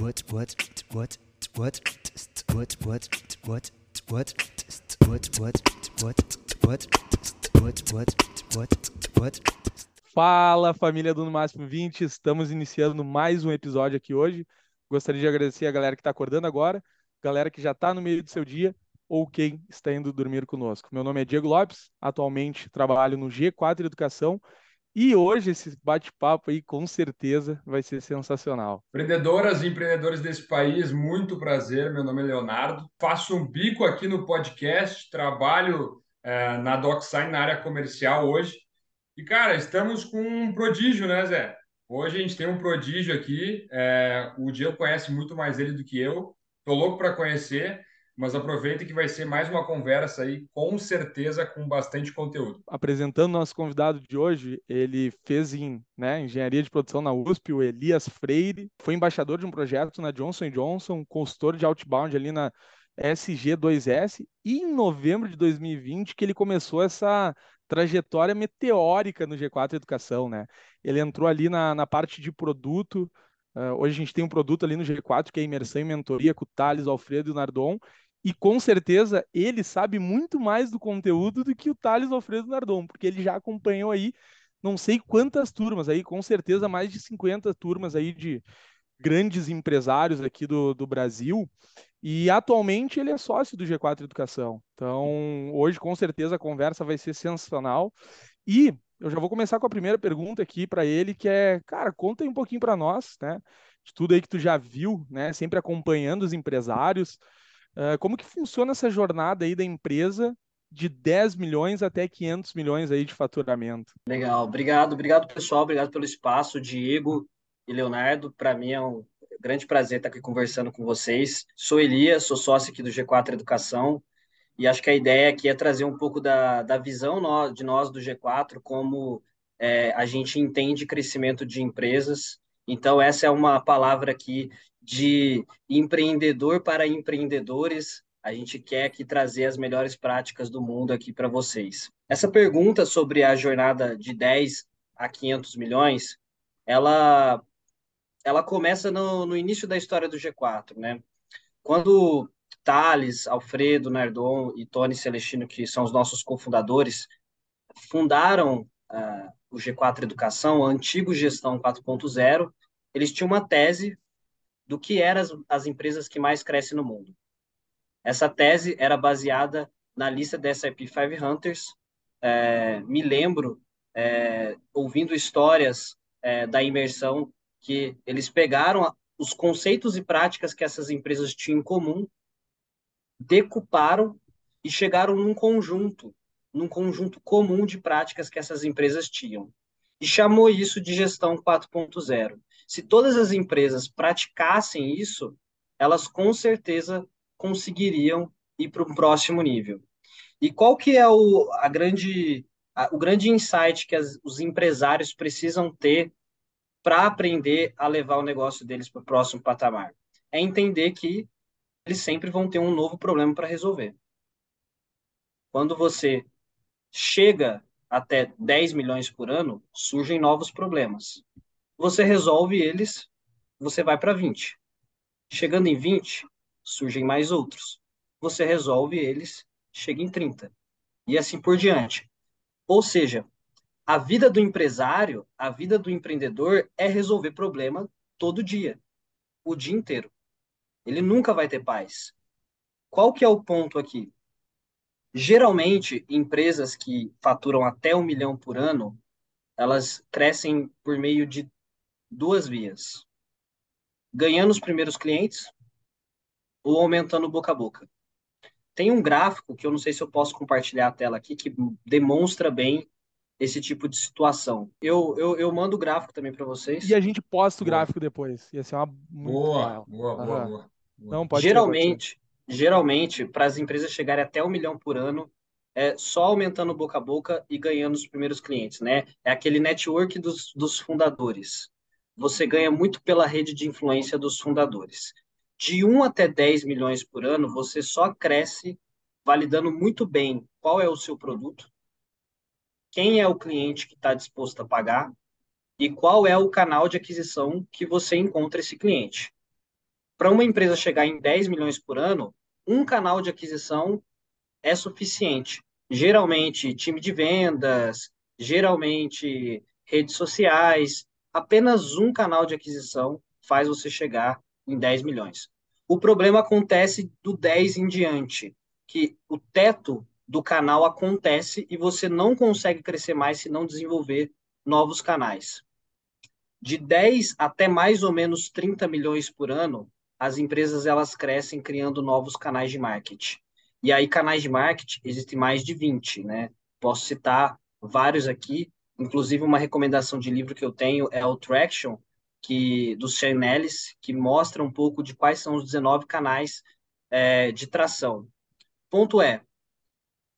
what what what what what what what what what what what what what what Fala família do No Máximo 20, estamos iniciando mais um episódio aqui hoje. Gostaria de agradecer a galera que está acordando agora, galera que já está no meio do seu dia ou quem está indo dormir conosco. Meu nome é Diego Lopes, atualmente trabalho no G4 Educação e hoje esse bate-papo aí com certeza vai ser sensacional. Empreendedoras e empreendedores desse país, muito prazer. Meu nome é Leonardo. Faço um bico aqui no podcast, trabalho é, na DocSign na área comercial hoje. E, cara, estamos com um prodígio, né, Zé? Hoje a gente tem um prodígio aqui. É, o Diego conhece muito mais ele do que eu. Tô louco para conhecer mas aproveita que vai ser mais uma conversa aí, com certeza com bastante conteúdo. Apresentando nosso convidado de hoje, ele fez em né, engenharia de produção na USP, o Elias Freire, foi embaixador de um projeto na Johnson Johnson, consultor de outbound ali na SG2S, e em novembro de 2020 que ele começou essa trajetória meteórica no G4 Educação, né? Ele entrou ali na, na parte de produto, Uh, hoje a gente tem um produto ali no G4 que é imersão e mentoria com o Thales, Alfredo e o Nardon, e com certeza ele sabe muito mais do conteúdo do que o Thales Alfredo Nardon, porque ele já acompanhou aí não sei quantas turmas aí, com certeza mais de 50 turmas aí de grandes empresários aqui do, do Brasil. E atualmente ele é sócio do G4 Educação. Então, hoje com certeza a conversa vai ser sensacional. E eu já vou começar com a primeira pergunta aqui para ele, que é, cara, conta um pouquinho para nós, né? De tudo aí que tu já viu, né? Sempre acompanhando os empresários. Uh, como que funciona essa jornada aí da empresa de 10 milhões até 500 milhões aí de faturamento? Legal, obrigado, obrigado pessoal, obrigado pelo espaço, Diego e Leonardo. Para mim é um grande prazer estar aqui conversando com vocês. Sou Elias, sou sócio aqui do G4 Educação e acho que a ideia aqui é trazer um pouco da, da visão de nós do G4, como é, a gente entende crescimento de empresas. Então, essa é uma palavra aqui de empreendedor para empreendedores. A gente quer aqui trazer as melhores práticas do mundo aqui para vocês. Essa pergunta sobre a jornada de 10 a 500 milhões, ela, ela começa no, no início da história do G4, né? Quando Thales, Alfredo, Nardon e Tony Celestino, que são os nossos cofundadores, fundaram uh, o G4 Educação, a antigo Gestão 4.0, eles tinham uma tese do que eram as, as empresas que mais crescem no mundo. Essa tese era baseada na lista da S&P 500. É, me lembro, é, ouvindo histórias é, da imersão, que eles pegaram os conceitos e práticas que essas empresas tinham em comum, decuparam e chegaram num conjunto, num conjunto comum de práticas que essas empresas tinham. E chamou isso de gestão 4.0. Se todas as empresas praticassem isso, elas com certeza conseguiriam ir para um próximo nível. E qual que é o, a grande, a, o grande insight que as, os empresários precisam ter para aprender a levar o negócio deles para o próximo patamar? É entender que eles sempre vão ter um novo problema para resolver. Quando você chega até 10 milhões por ano, surgem novos problemas você resolve eles, você vai para 20. Chegando em 20, surgem mais outros. Você resolve eles, chega em 30. E assim por diante. Ou seja, a vida do empresário, a vida do empreendedor é resolver problema todo dia, o dia inteiro. Ele nunca vai ter paz. Qual que é o ponto aqui? Geralmente, empresas que faturam até um milhão por ano, elas crescem por meio de duas vias: ganhando os primeiros clientes ou aumentando boca a boca. Tem um gráfico que eu não sei se eu posso compartilhar a tela aqui que demonstra bem esse tipo de situação. Eu, eu, eu mando o gráfico também para vocês. E a gente posta o gráfico boa. depois. Ia ser uma boa, boa, boa, boa, boa. Não pode geralmente, ser, pode ser. geralmente para as empresas chegarem até um milhão por ano, é só aumentando boca a boca e ganhando os primeiros clientes, né? É aquele network dos, dos fundadores você ganha muito pela rede de influência dos fundadores. De 1 até 10 milhões por ano, você só cresce validando muito bem qual é o seu produto, quem é o cliente que está disposto a pagar e qual é o canal de aquisição que você encontra esse cliente. para uma empresa chegar em 10 milhões por ano, um canal de aquisição é suficiente. Geralmente, time de vendas, geralmente redes sociais, apenas um canal de aquisição faz você chegar em 10 milhões. O problema acontece do 10 em diante, que o teto do canal acontece e você não consegue crescer mais se não desenvolver novos canais. De 10 até mais ou menos 30 milhões por ano, as empresas elas crescem criando novos canais de marketing. E aí canais de marketing existem mais de 20, né? Posso citar vários aqui, inclusive uma recomendação de livro que eu tenho é o Traction, que do Shane Ellis, que mostra um pouco de quais são os 19 canais é, de tração. Ponto é,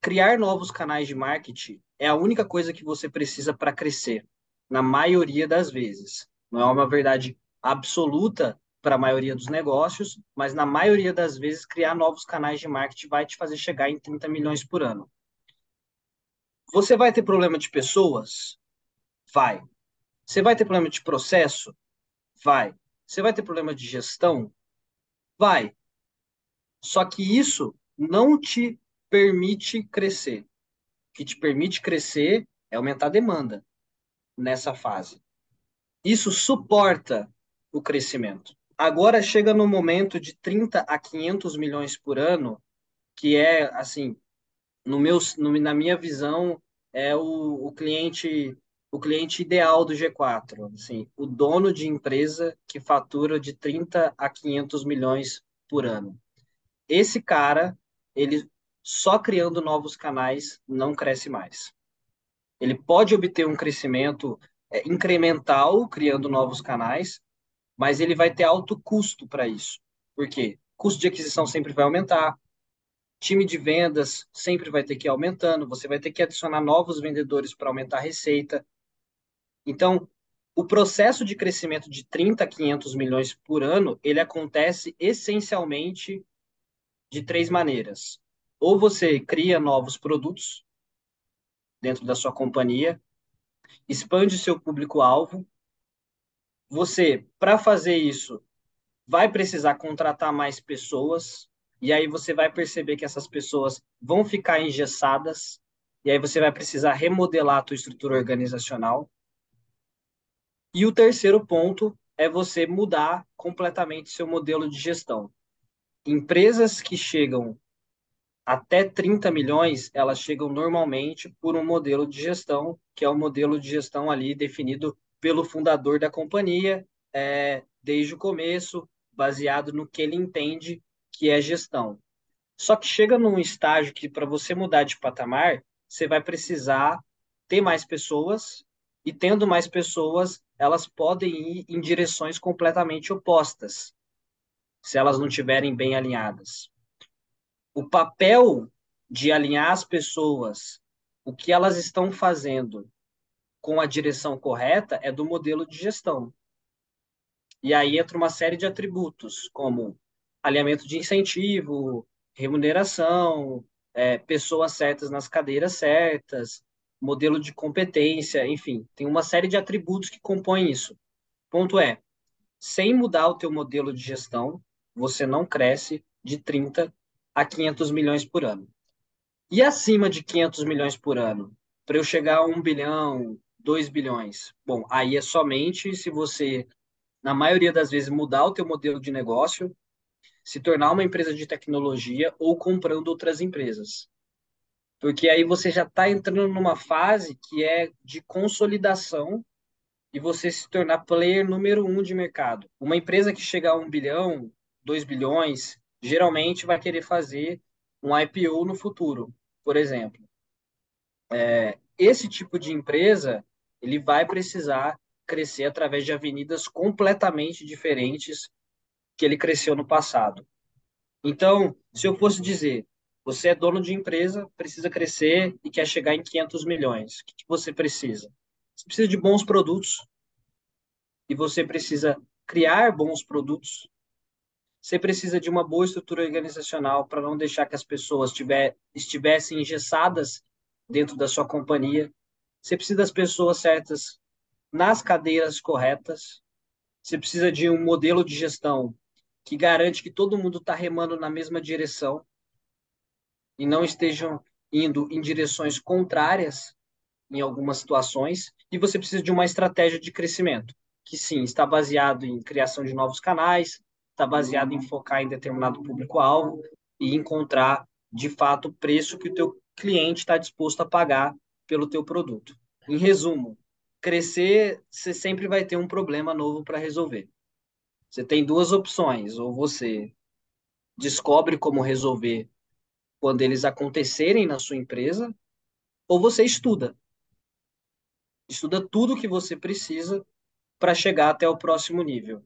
criar novos canais de marketing é a única coisa que você precisa para crescer, na maioria das vezes. Não é uma verdade absoluta para a maioria dos negócios, mas na maioria das vezes criar novos canais de marketing vai te fazer chegar em 30 milhões por ano. Você vai ter problema de pessoas? Vai. Você vai ter problema de processo? Vai. Você vai ter problema de gestão? Vai. Só que isso não te permite crescer. O que te permite crescer é aumentar a demanda nessa fase. Isso suporta o crescimento. Agora chega no momento de 30 a 500 milhões por ano, que é, assim, no meu, no, na minha visão, é o, o cliente o cliente ideal do G4, assim, o dono de empresa que fatura de 30 a 500 milhões por ano. Esse cara, ele só criando novos canais não cresce mais. Ele pode obter um crescimento é, incremental criando novos canais, mas ele vai ter alto custo para isso. Por quê? Custo de aquisição sempre vai aumentar, time de vendas sempre vai ter que ir aumentando, você vai ter que adicionar novos vendedores para aumentar a receita. Então, o processo de crescimento de 30 a 500 milhões por ano, ele acontece essencialmente de três maneiras. Ou você cria novos produtos dentro da sua companhia, expande seu público-alvo. Você, para fazer isso, vai precisar contratar mais pessoas, e aí você vai perceber que essas pessoas vão ficar engessadas, e aí você vai precisar remodelar a tua estrutura organizacional. E o terceiro ponto é você mudar completamente seu modelo de gestão. Empresas que chegam até 30 milhões, elas chegam normalmente por um modelo de gestão, que é o um modelo de gestão ali definido pelo fundador da companhia, é, desde o começo, baseado no que ele entende que é gestão. Só que chega num estágio que, para você mudar de patamar, você vai precisar ter mais pessoas, e tendo mais pessoas, elas podem ir em direções completamente opostas, se elas não estiverem bem alinhadas. O papel de alinhar as pessoas, o que elas estão fazendo com a direção correta, é do modelo de gestão. E aí entra uma série de atributos, como alinhamento de incentivo, remuneração, é, pessoas certas nas cadeiras certas, modelo de competência, enfim, tem uma série de atributos que compõem isso. Ponto é, sem mudar o teu modelo de gestão, você não cresce de 30 a 500 milhões por ano. E acima de 500 milhões por ano, para eu chegar a 1 bilhão, 2 bilhões, bom, aí é somente se você, na maioria das vezes, mudar o teu modelo de negócio, se tornar uma empresa de tecnologia ou comprando outras empresas porque aí você já está entrando numa fase que é de consolidação e você se tornar player número um de mercado. Uma empresa que chega a um bilhão, dois bilhões, geralmente vai querer fazer um IPO no futuro, por exemplo. É, esse tipo de empresa ele vai precisar crescer através de avenidas completamente diferentes que ele cresceu no passado. Então, se eu fosse dizer, você é dono de empresa, precisa crescer e quer chegar em 500 milhões. O que, que você precisa? Você precisa de bons produtos e você precisa criar bons produtos. Você precisa de uma boa estrutura organizacional para não deixar que as pessoas tiver, estivessem engessadas dentro da sua companhia. Você precisa das pessoas certas nas cadeiras corretas. Você precisa de um modelo de gestão que garante que todo mundo está remando na mesma direção e não estejam indo em direções contrárias em algumas situações, e você precisa de uma estratégia de crescimento, que sim, está baseado em criação de novos canais, está baseado em focar em determinado público-alvo e encontrar, de fato, o preço que o teu cliente está disposto a pagar pelo teu produto. Em resumo, crescer, você sempre vai ter um problema novo para resolver. Você tem duas opções, ou você descobre como resolver quando eles acontecerem na sua empresa, ou você estuda. Estuda tudo que você precisa para chegar até o próximo nível.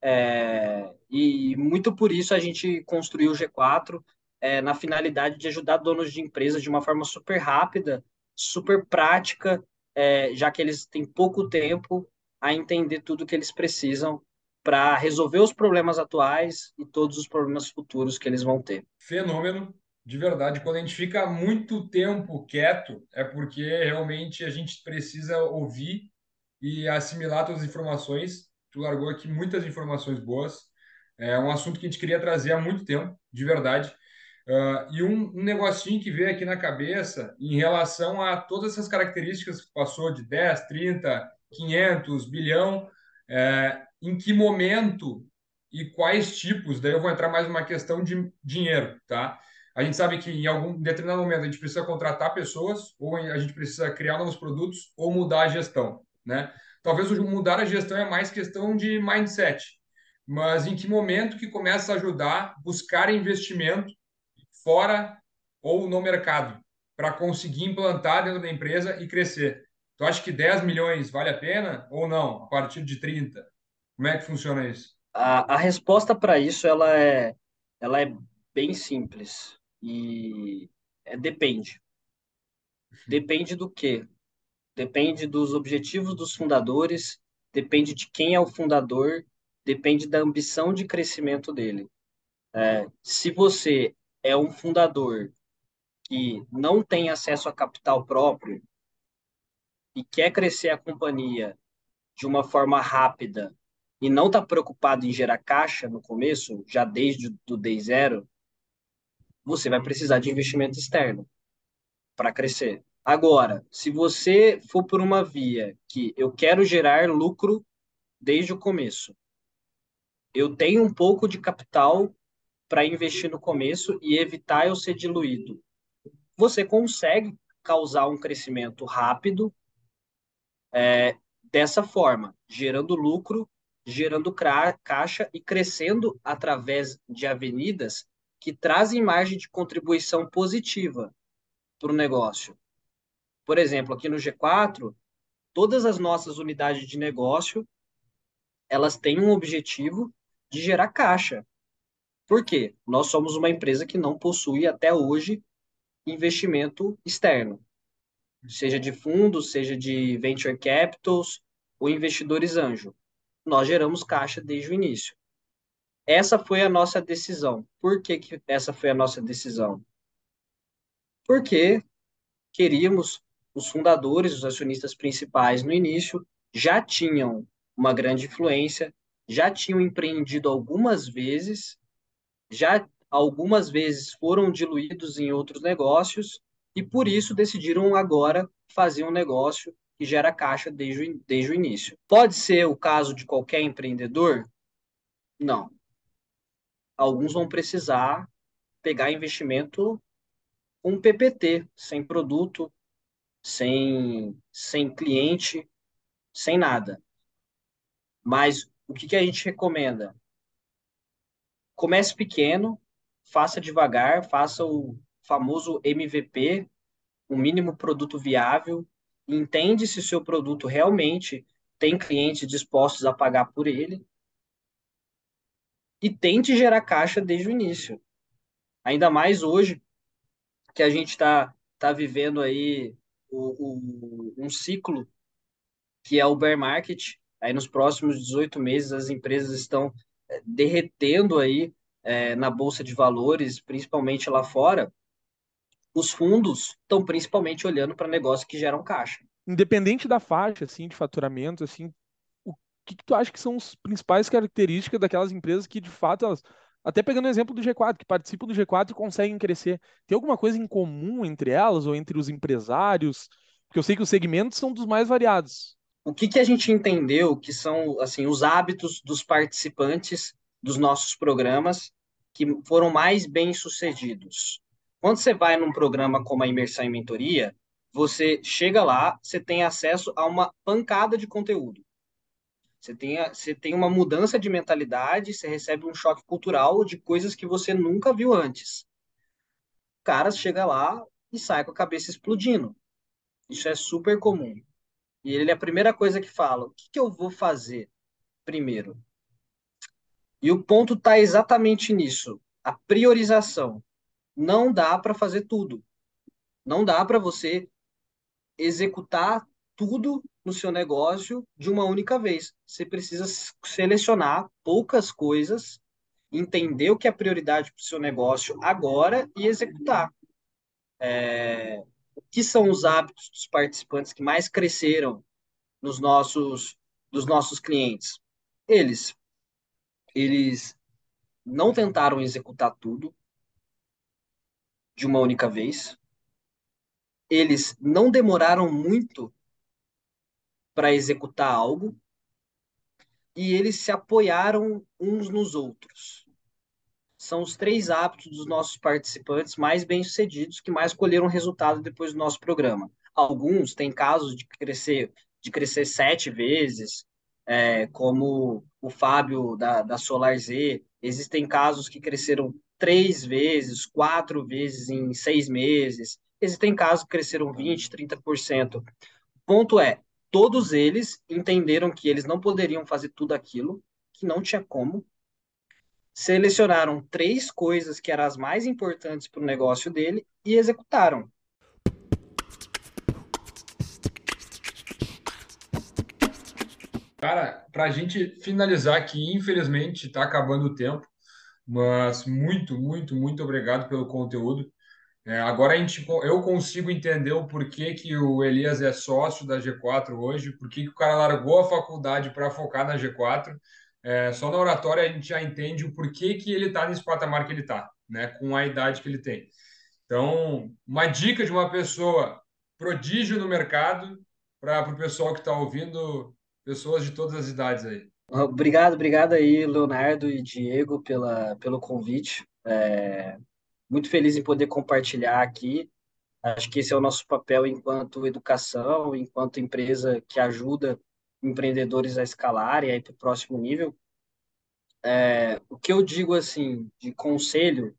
É, e muito por isso a gente construiu o G4 é, na finalidade de ajudar donos de empresas de uma forma super rápida, super prática, é, já que eles têm pouco tempo a entender tudo que eles precisam para resolver os problemas atuais e todos os problemas futuros que eles vão ter. Fenômeno, de verdade. Quando a gente fica muito tempo quieto, é porque realmente a gente precisa ouvir e assimilar todas as informações. Tu largou aqui muitas informações boas. É um assunto que a gente queria trazer há muito tempo, de verdade. Uh, e um, um, negocinho que veio aqui na cabeça em relação a todas essas características que passou de 10, 30, 500, bilhão, é, em que momento e quais tipos, daí eu vou entrar mais uma questão de dinheiro, tá? A gente sabe que em algum determinado momento a gente precisa contratar pessoas, ou a gente precisa criar novos produtos, ou mudar a gestão, né? Talvez mudar a gestão é mais questão de mindset, mas em que momento que começa a ajudar buscar investimento fora ou no mercado para conseguir implantar dentro da empresa e crescer? Tu acha que 10 milhões vale a pena ou não, a partir de 30? Como é que funciona isso? A, a resposta para isso ela é, ela é bem simples e é, depende. Depende do quê? Depende dos objetivos dos fundadores, depende de quem é o fundador, depende da ambição de crescimento dele. É, se você é um fundador que não tem acesso a capital próprio e quer crescer a companhia de uma forma rápida e não está preocupado em gerar caixa no começo, já desde o day zero, você vai precisar de investimento externo para crescer. Agora, se você for por uma via que eu quero gerar lucro desde o começo, eu tenho um pouco de capital para investir no começo e evitar eu ser diluído. Você consegue causar um crescimento rápido é, dessa forma, gerando lucro, gerando caixa e crescendo através de avenidas que trazem margem de contribuição positiva para o negócio. Por exemplo, aqui no G4, todas as nossas unidades de negócio, elas têm um objetivo de gerar caixa. Por quê? Nós somos uma empresa que não possui até hoje investimento externo, seja de fundos, seja de venture capitals ou investidores anjo. Nós geramos caixa desde o início. Essa foi a nossa decisão. Por que, que essa foi a nossa decisão? Porque queríamos os fundadores, os acionistas principais no início já tinham uma grande influência, já tinham empreendido algumas vezes, já algumas vezes foram diluídos em outros negócios e por isso decidiram agora fazer um negócio que gera caixa desde, desde o início. Pode ser o caso de qualquer empreendedor? Não. Alguns vão precisar pegar investimento com PPT, sem produto, sem, sem cliente, sem nada. Mas o que, que a gente recomenda? Comece pequeno, faça devagar, faça o famoso MVP, o mínimo produto viável, entende se seu produto realmente tem clientes dispostos a pagar por ele e tente gerar caixa desde o início. Ainda mais hoje que a gente está tá vivendo aí o, o, um ciclo que é o bear market. Aí nos próximos 18 meses as empresas estão eh, derretendo aí é, na bolsa de valores, principalmente lá fora. Os fundos estão principalmente olhando para negócios que geram caixa. Independente da faixa assim de faturamento, assim, o que, que tu acha que são as principais características daquelas empresas que, de fato, elas, até pegando o exemplo do G4, que participam do G4 e conseguem crescer, tem alguma coisa em comum entre elas ou entre os empresários? Porque eu sei que os segmentos são dos mais variados. O que, que a gente entendeu que são assim os hábitos dos participantes dos nossos programas que foram mais bem sucedidos? Quando você vai num programa como a Imersão em Mentoria, você chega lá, você tem acesso a uma pancada de conteúdo. Você tem, você tem uma mudança de mentalidade, você recebe um choque cultural de coisas que você nunca viu antes. O cara chega lá e sai com a cabeça explodindo. Isso é super comum. E ele é a primeira coisa que fala: o que, que eu vou fazer primeiro? E o ponto está exatamente nisso: a priorização. Não dá para fazer tudo. Não dá para você executar tudo no seu negócio de uma única vez. Você precisa selecionar poucas coisas, entender o que é prioridade para o seu negócio agora e executar. É... Que são os hábitos dos participantes que mais cresceram nos nossos, dos nossos clientes? Eles, eles não tentaram executar tudo de uma única vez. Eles não demoraram muito para executar algo e eles se apoiaram uns nos outros. São os três hábitos dos nossos participantes mais bem-sucedidos que mais colheram resultado depois do nosso programa. Alguns têm casos de crescer de crescer sete vezes, é, como o Fábio da, da Solar Z. Existem casos que cresceram três vezes, quatro vezes em seis meses. Existem casos que cresceram 20%, 30%. O ponto é, todos eles entenderam que eles não poderiam fazer tudo aquilo, que não tinha como. Selecionaram três coisas que eram as mais importantes para o negócio dele e executaram. Cara, para a gente finalizar aqui, infelizmente está acabando o tempo, mas muito, muito, muito obrigado pelo conteúdo. É, agora a gente, eu consigo entender o porquê que o Elias é sócio da G4 hoje, porquê que o cara largou a faculdade para focar na G4. É, só na oratória a gente já entende o porquê que ele está nesse patamar que ele está, né, com a idade que ele tem. Então, uma dica de uma pessoa prodígio no mercado para o pessoal que está ouvindo, pessoas de todas as idades aí. Obrigado, obrigado aí, Leonardo e Diego, pela, pelo convite. É, muito feliz em poder compartilhar aqui. Acho que esse é o nosso papel enquanto educação, enquanto empresa que ajuda empreendedores a escalar e aí para o próximo nível. É, o que eu digo assim de conselho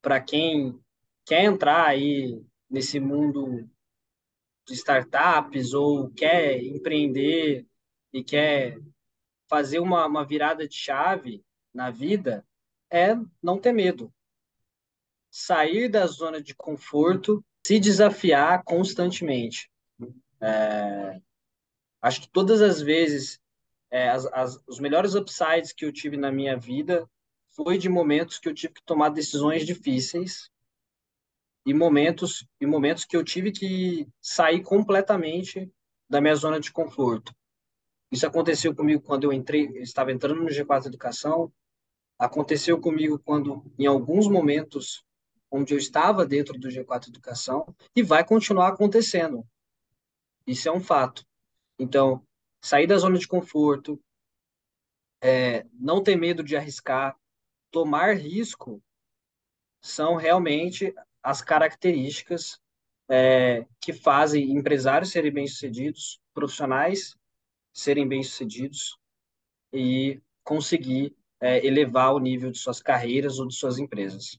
para quem quer entrar aí nesse mundo de startups ou quer empreender e quer fazer uma, uma virada de chave na vida é não ter medo sair da zona de conforto, se desafiar constantemente. É, acho que todas as vezes, é, as, as, os melhores upsides que eu tive na minha vida foi de momentos que eu tive que tomar decisões difíceis e momentos e momentos que eu tive que sair completamente da minha zona de conforto. Isso aconteceu comigo quando eu entrei, eu estava entrando no G4 Educação. Aconteceu comigo quando, em alguns momentos, onde eu estava dentro do G4 Educação e vai continuar acontecendo. Isso é um fato. Então, sair da zona de conforto, é, não ter medo de arriscar, tomar risco, são realmente as características é, que fazem empresários serem bem-sucedidos, profissionais serem bem-sucedidos e conseguir é, elevar o nível de suas carreiras ou de suas empresas.